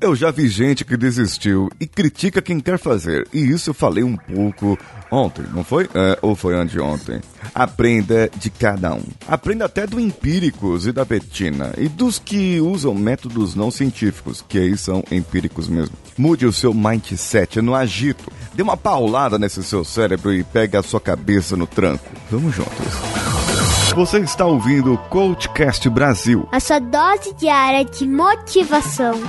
Eu já vi gente que desistiu e critica quem quer fazer. E isso eu falei um pouco ontem, não foi? É, ou foi anteontem? Aprenda de cada um. Aprenda até do Empíricos e da Betina. E dos que usam métodos não científicos, que aí são empíricos mesmo. Mude o seu mindset no agito. Dê uma paulada nesse seu cérebro e pegue a sua cabeça no tranco. Vamos juntos. Você está ouvindo o Coachcast Brasil. A sua dose diária de motivação.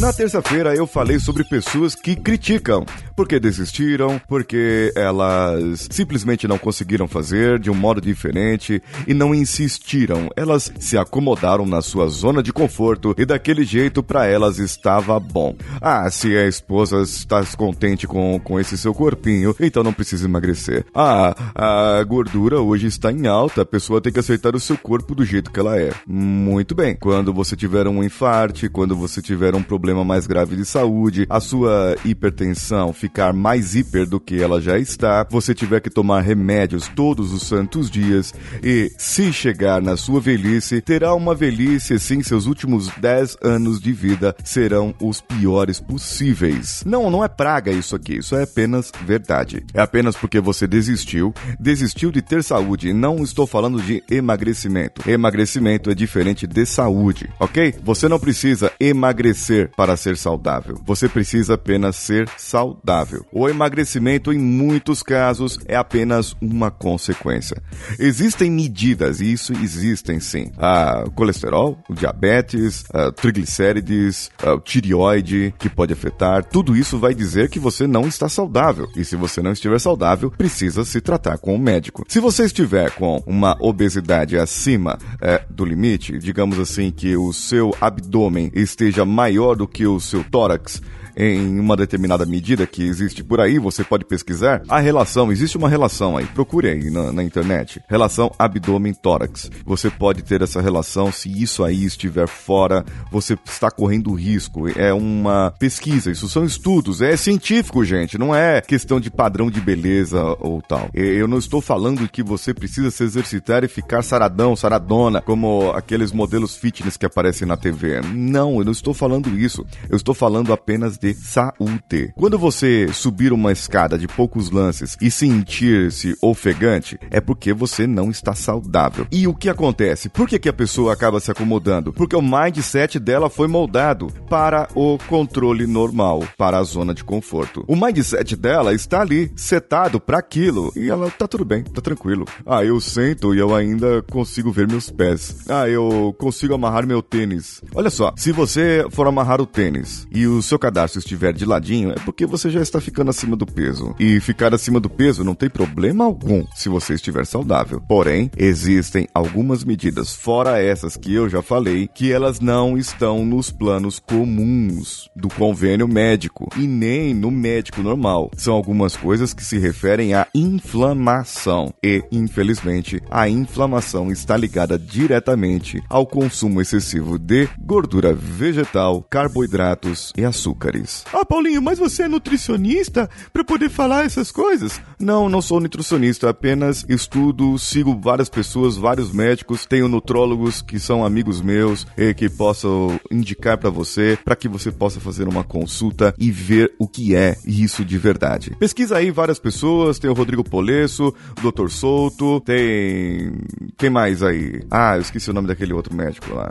Na terça-feira eu falei sobre pessoas que criticam porque desistiram, porque elas simplesmente não conseguiram fazer de um modo diferente e não insistiram. Elas se acomodaram na sua zona de conforto e daquele jeito para elas estava bom. Ah, se a esposa está contente com, com esse seu corpinho, então não precisa emagrecer. Ah, a gordura hoje está em alta, a pessoa tem que aceitar o seu corpo do jeito que ela é. Muito bem. Quando você tiver um infarte, quando você tiver um problema mais grave de saúde, a sua hipertensão ficar mais hiper do que ela já está, você tiver que tomar remédios todos os santos dias e, se chegar na sua velhice, terá uma velhice assim, seus últimos 10 anos de vida serão os piores possíveis. Não, não é praga isso aqui, isso é apenas verdade. É apenas porque você desistiu, desistiu de ter saúde. Não estou falando de emagrecimento. Emagrecimento é diferente de saúde, ok? Você não precisa emagrecer para ser saudável. Você precisa apenas ser saudável. O emagrecimento, em muitos casos, é apenas uma consequência. Existem medidas, e isso existem sim. A colesterol, o diabetes, a triglicérides, o tireoide, que pode afetar, tudo isso vai dizer que você não está saudável. E se você não estiver saudável, precisa se tratar com o um médico. Se você estiver com uma obesidade acima é, do limite, digamos assim que o seu abdômen esteja maior do que o seu tórax, em uma determinada medida que existe por aí, você pode pesquisar, a relação, existe uma relação aí, procure aí na, na internet, relação abdômen-tórax. Você pode ter essa relação, se isso aí estiver fora, você está correndo risco. É uma pesquisa, isso são estudos, é científico, gente, não é questão de padrão de beleza ou tal. Eu não estou falando que você precisa se exercitar e ficar saradão, saradona, como aqueles modelos fitness que aparecem na TV. Não, eu não estou falando isso. Eu estou falando apenas de de saúde. Quando você subir uma escada de poucos lances e sentir-se ofegante, é porque você não está saudável. E o que acontece? Por que, que a pessoa acaba se acomodando? Porque o mindset dela foi moldado para o controle normal, para a zona de conforto. O mindset dela está ali, setado para aquilo, e ela tá tudo bem, tá tranquilo. Ah, eu sento e eu ainda consigo ver meus pés. Ah, eu consigo amarrar meu tênis. Olha só, se você for amarrar o tênis e o seu cadastro estiver de ladinho, é porque você já está ficando acima do peso. E ficar acima do peso não tem problema algum se você estiver saudável. Porém, existem algumas medidas, fora essas que eu já falei, que elas não estão nos planos comuns do convênio médico e nem no médico normal. São algumas coisas que se referem à inflamação. E, infelizmente, a inflamação está ligada diretamente ao consumo excessivo de gordura vegetal, carboidratos e açúcares. Ah, Paulinho, mas você é nutricionista para poder falar essas coisas? Não, não sou nutricionista, apenas estudo, sigo várias pessoas, vários médicos, tenho nutrólogos que são amigos meus e que possam indicar para você, para que você possa fazer uma consulta e ver o que é isso de verdade. Pesquisa aí várias pessoas, tem o Rodrigo Polesso, o Dr. Souto, tem quem mais aí? Ah, eu esqueci o nome daquele outro médico lá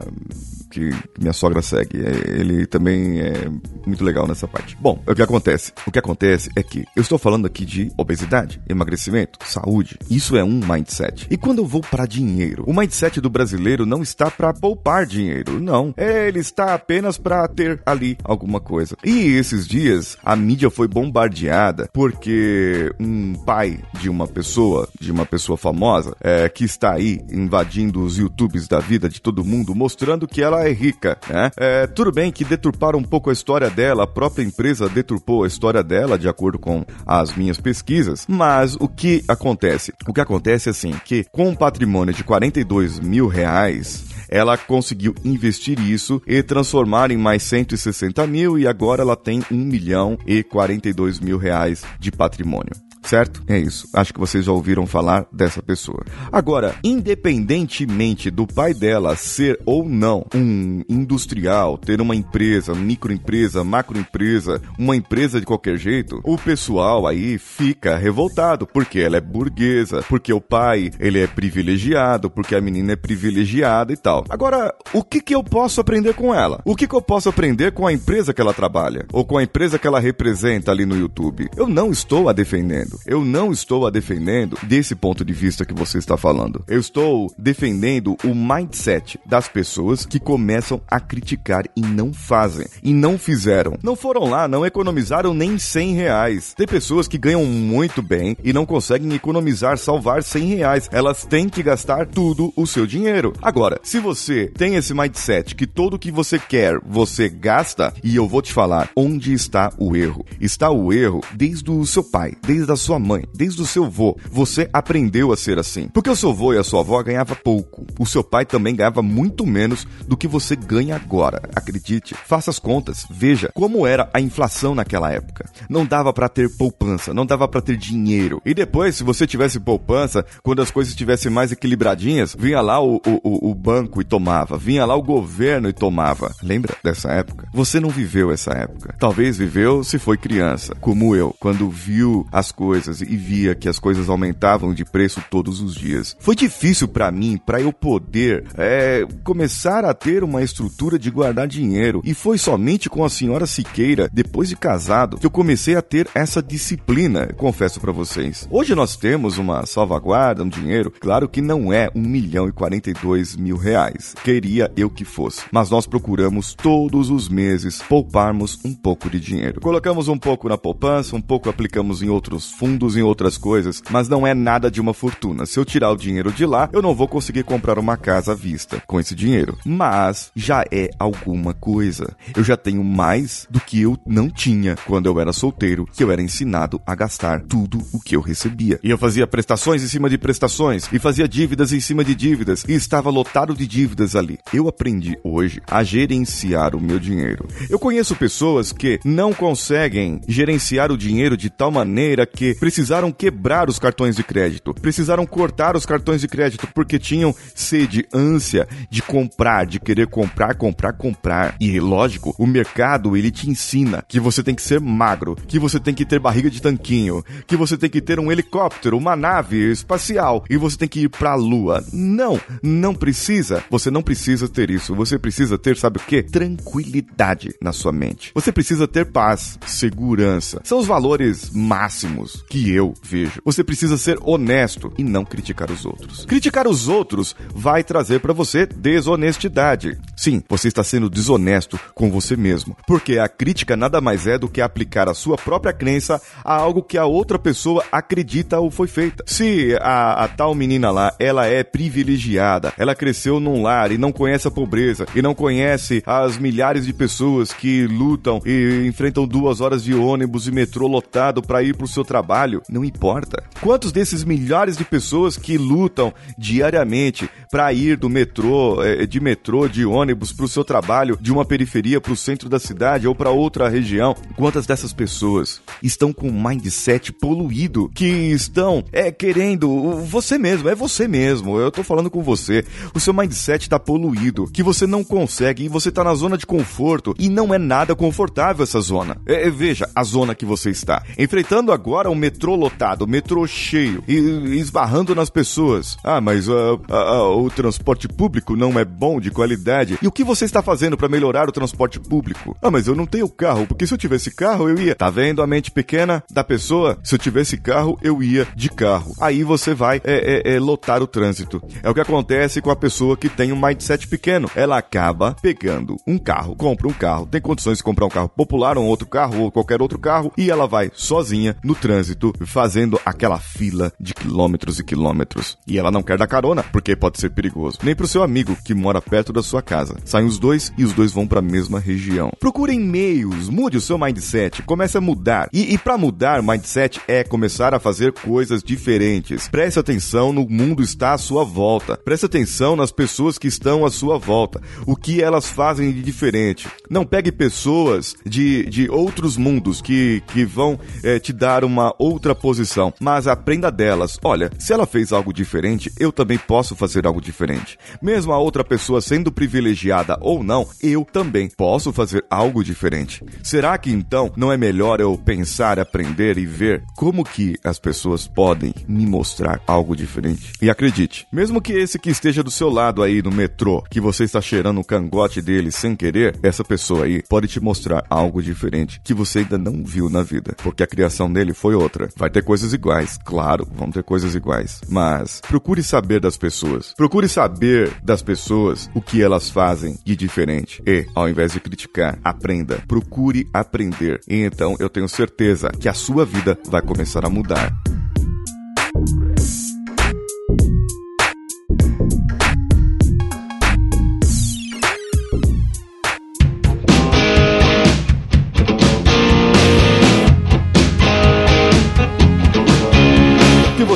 que minha sogra segue. É, ele também é muito legal nessa parte. Bom, o que acontece? O que acontece é que eu estou falando aqui de obesidade, emagrecimento, saúde. Isso é um mindset. E quando eu vou para dinheiro, o mindset do brasileiro não está para poupar dinheiro, não. Ele está apenas para ter ali alguma coisa. E esses dias a mídia foi bombardeada porque um pai de uma pessoa, de uma pessoa famosa, é, que está aí invadindo os YouTubes da vida de todo mundo, mostrando que ela é rica, né? É, tudo bem que deturparam um pouco a história dela, a própria empresa deturpou a história dela, de acordo com as minhas pesquisas, mas o que acontece? O que acontece é assim, que com um patrimônio de 42 mil reais, ela conseguiu investir isso e transformar em mais 160 mil e agora ela tem 1 milhão e 42 mil reais de patrimônio certo? É isso. Acho que vocês já ouviram falar dessa pessoa. Agora, independentemente do pai dela ser ou não um industrial, ter uma empresa, microempresa, macroempresa, uma empresa de qualquer jeito, o pessoal aí fica revoltado porque ela é burguesa, porque o pai ele é privilegiado, porque a menina é privilegiada e tal. Agora, o que que eu posso aprender com ela? O que que eu posso aprender com a empresa que ela trabalha ou com a empresa que ela representa ali no YouTube? Eu não estou a defendendo. Eu não estou a defendendo desse ponto de vista que você está falando. Eu estou defendendo o mindset das pessoas que começam a criticar e não fazem. E não fizeram. Não foram lá, não economizaram nem 100 reais. Tem pessoas que ganham muito bem e não conseguem economizar, salvar 100 reais. Elas têm que gastar tudo o seu dinheiro. Agora, se você tem esse mindset que tudo que você quer você gasta, e eu vou te falar onde está o erro. Está o erro desde o seu pai, desde a sua mãe, desde o seu vô, você aprendeu a ser assim. Porque o seu vô e a sua avó ganhava pouco. O seu pai também ganhava muito menos do que você ganha agora. Acredite, faça as contas, veja como era a inflação naquela época. Não dava para ter poupança, não dava para ter dinheiro. E depois, se você tivesse poupança, quando as coisas estivessem mais equilibradinhas, vinha lá o, o, o banco e tomava, vinha lá o governo e tomava. Lembra dessa época? Você não viveu essa época. Talvez viveu se foi criança, como eu, quando viu as coisas coisas e via que as coisas aumentavam de preço todos os dias. Foi difícil para mim, para eu poder é, começar a ter uma estrutura de guardar dinheiro. E foi somente com a senhora Siqueira, depois de casado, que eu comecei a ter essa disciplina, confesso para vocês. Hoje nós temos uma salvaguarda, um dinheiro, claro que não é um milhão e quarenta e dois mil reais. Queria eu que fosse. Mas nós procuramos todos os meses pouparmos um pouco de dinheiro. Colocamos um pouco na poupança, um pouco aplicamos em outros fundos em outras coisas, mas não é nada de uma fortuna. Se eu tirar o dinheiro de lá, eu não vou conseguir comprar uma casa à vista com esse dinheiro. Mas já é alguma coisa. Eu já tenho mais do que eu não tinha quando eu era solteiro, que eu era ensinado a gastar tudo o que eu recebia. E eu fazia prestações em cima de prestações, e fazia dívidas em cima de dívidas, e estava lotado de dívidas ali. Eu aprendi hoje a gerenciar o meu dinheiro. Eu conheço pessoas que não conseguem gerenciar o dinheiro de tal maneira que precisaram quebrar os cartões de crédito, precisaram cortar os cartões de crédito porque tinham sede, ânsia de comprar, de querer comprar, comprar, comprar. E lógico, o mercado ele te ensina que você tem que ser magro, que você tem que ter barriga de tanquinho, que você tem que ter um helicóptero, uma nave espacial e você tem que ir para a lua. Não, não precisa. Você não precisa ter isso. Você precisa ter, sabe o que? Tranquilidade na sua mente. Você precisa ter paz, segurança. São os valores máximos que eu vejo. Você precisa ser honesto e não criticar os outros. Criticar os outros vai trazer para você desonestidade. Sim, você está sendo desonesto com você mesmo, porque a crítica nada mais é do que aplicar a sua própria crença a algo que a outra pessoa acredita ou foi feita. Se a, a tal menina lá, ela é privilegiada, ela cresceu num lar e não conhece a pobreza e não conhece as milhares de pessoas que lutam e enfrentam duas horas de ônibus e metrô lotado para ir para o seu trabalho trabalho, não importa. Quantos desses milhares de pessoas que lutam diariamente para ir do metrô, é, de metrô, de ônibus para o seu trabalho, de uma periferia para o centro da cidade ou para outra região, quantas dessas pessoas estão com um mindset poluído, que estão é querendo você mesmo, é você mesmo. Eu tô falando com você. O seu mindset está poluído, que você não consegue e você tá na zona de conforto e não é nada confortável essa zona. É, veja a zona que você está. Enfrentando agora um metrô lotado, metrô cheio e esbarrando nas pessoas. Ah, mas uh, uh, uh, o transporte público não é bom de qualidade. E o que você está fazendo para melhorar o transporte público? Ah, mas eu não tenho carro, porque se eu tivesse carro eu ia. Tá vendo a mente pequena da pessoa? Se eu tivesse carro eu ia de carro. Aí você vai é, é, é, lotar o trânsito. É o que acontece com a pessoa que tem um mindset pequeno. Ela acaba pegando um carro, compra um carro, tem condições de comprar um carro popular, um outro carro ou qualquer outro carro e ela vai sozinha no trânsito fazendo aquela fila de quilômetros e quilômetros. E ela não quer dar carona, porque pode ser ser perigoso, nem pro seu amigo que mora perto da sua casa. Saem os dois e os dois vão para a mesma região. Procurem meios, mude o seu mindset, comece a mudar. E, e para mudar mindset é começar a fazer coisas diferentes. Preste atenção no mundo está à sua volta. Preste atenção nas pessoas que estão à sua volta. O que elas fazem de diferente. Não pegue pessoas de, de outros mundos que, que vão é, te dar uma outra posição, mas aprenda delas. Olha, se ela fez algo diferente, eu também posso fazer algo diferente. Mesmo a outra pessoa sendo privilegiada ou não, eu também posso fazer algo diferente. Será que então não é melhor eu pensar, aprender e ver como que as pessoas podem me mostrar algo diferente? E acredite, mesmo que esse que esteja do seu lado aí no metrô, que você está cheirando o cangote dele sem querer, essa pessoa aí pode te mostrar algo diferente que você ainda não viu na vida, porque a criação dele foi outra. Vai ter coisas iguais, claro, vão ter coisas iguais, mas procure saber das pessoas. Procure saber das pessoas o que elas fazem de diferente e, ao invés de criticar, aprenda. Procure aprender. E então eu tenho certeza que a sua vida vai começar a mudar.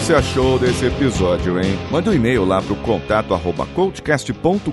Você achou desse episódio, hein? Mande um e-mail lá pro contato arroba coachcast.com.br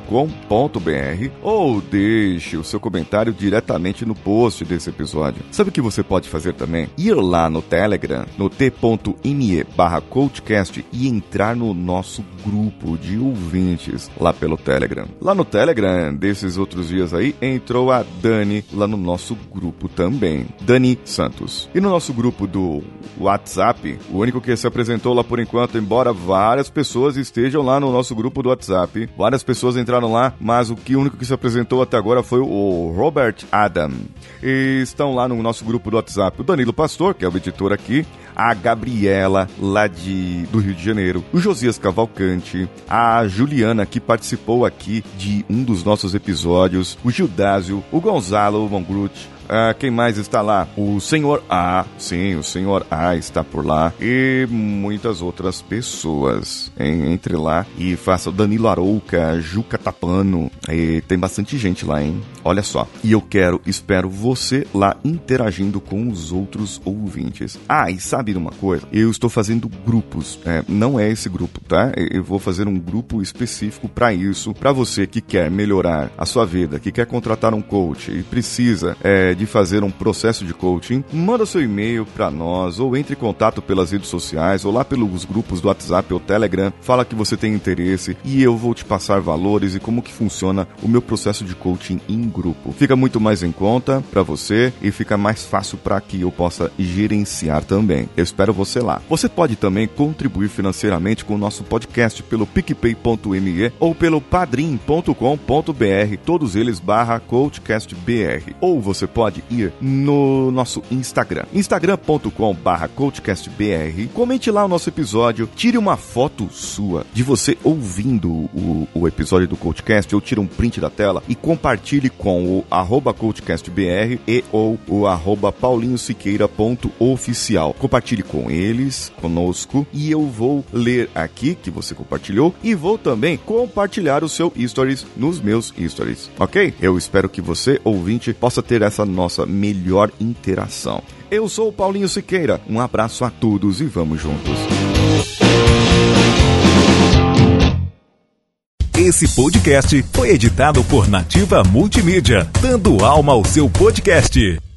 ou deixe o seu comentário diretamente no post desse episódio. Sabe o que você pode fazer também? Ir lá no Telegram, no t.me barra coachcast e entrar no nosso grupo de ouvintes lá pelo Telegram. Lá no Telegram, desses outros dias aí, entrou a Dani lá no nosso grupo também. Dani Santos. E no nosso grupo do WhatsApp, o único que se apresentou por enquanto, embora várias pessoas estejam lá no nosso grupo do WhatsApp. Várias pessoas entraram lá, mas o que único que se apresentou até agora foi o Robert Adam. E estão lá no nosso grupo do WhatsApp o Danilo Pastor, que é o editor aqui, a Gabriela, lá de, do Rio de Janeiro, o Josias Cavalcante, a Juliana, que participou aqui de um dos nossos episódios, o Gildásio, o Gonzalo Mongrut, ah, quem mais está lá? O Senhor A. Sim, o Senhor A está por lá. E muitas outras pessoas. Hein? Entre lá e faça Danilo Arouca, Juca Tapano. E tem bastante gente lá, hein? Olha só. E eu quero, espero você lá interagindo com os outros ouvintes. Ah, e sabe uma coisa? Eu estou fazendo grupos. É, não é esse grupo, tá? Eu vou fazer um grupo específico para isso. Para você que quer melhorar a sua vida, que quer contratar um coach e precisa é, de fazer um processo de coaching, manda seu e-mail para nós ou entre em contato pelas redes sociais ou lá pelos grupos do WhatsApp ou Telegram, fala que você tem interesse e eu vou te passar valores e como que funciona o meu processo de coaching em grupo. Fica muito mais em conta para você e fica mais fácil para que eu possa gerenciar também. Eu espero você lá. Você pode também contribuir financeiramente com o nosso podcast pelo picpay.me ou pelo padrim.com.br, todos eles barra coachcastbr. Ou você pode pode ir no nosso Instagram, instagram.com barra coachcastbr, comente lá o nosso episódio, tire uma foto sua de você ouvindo o, o episódio do Coachcast, ou tire um print da tela e compartilhe com o arroba coachcastbr e ou o arroba paulinhosiqueira.oficial. Compartilhe com eles, conosco, e eu vou ler aqui que você compartilhou e vou também compartilhar o seu stories nos meus stories, ok? Eu espero que você, ouvinte, possa ter essa nossa melhor interação. Eu sou o Paulinho Siqueira, um abraço a todos e vamos juntos. Esse podcast foi editado por Nativa Multimídia, dando alma ao seu podcast.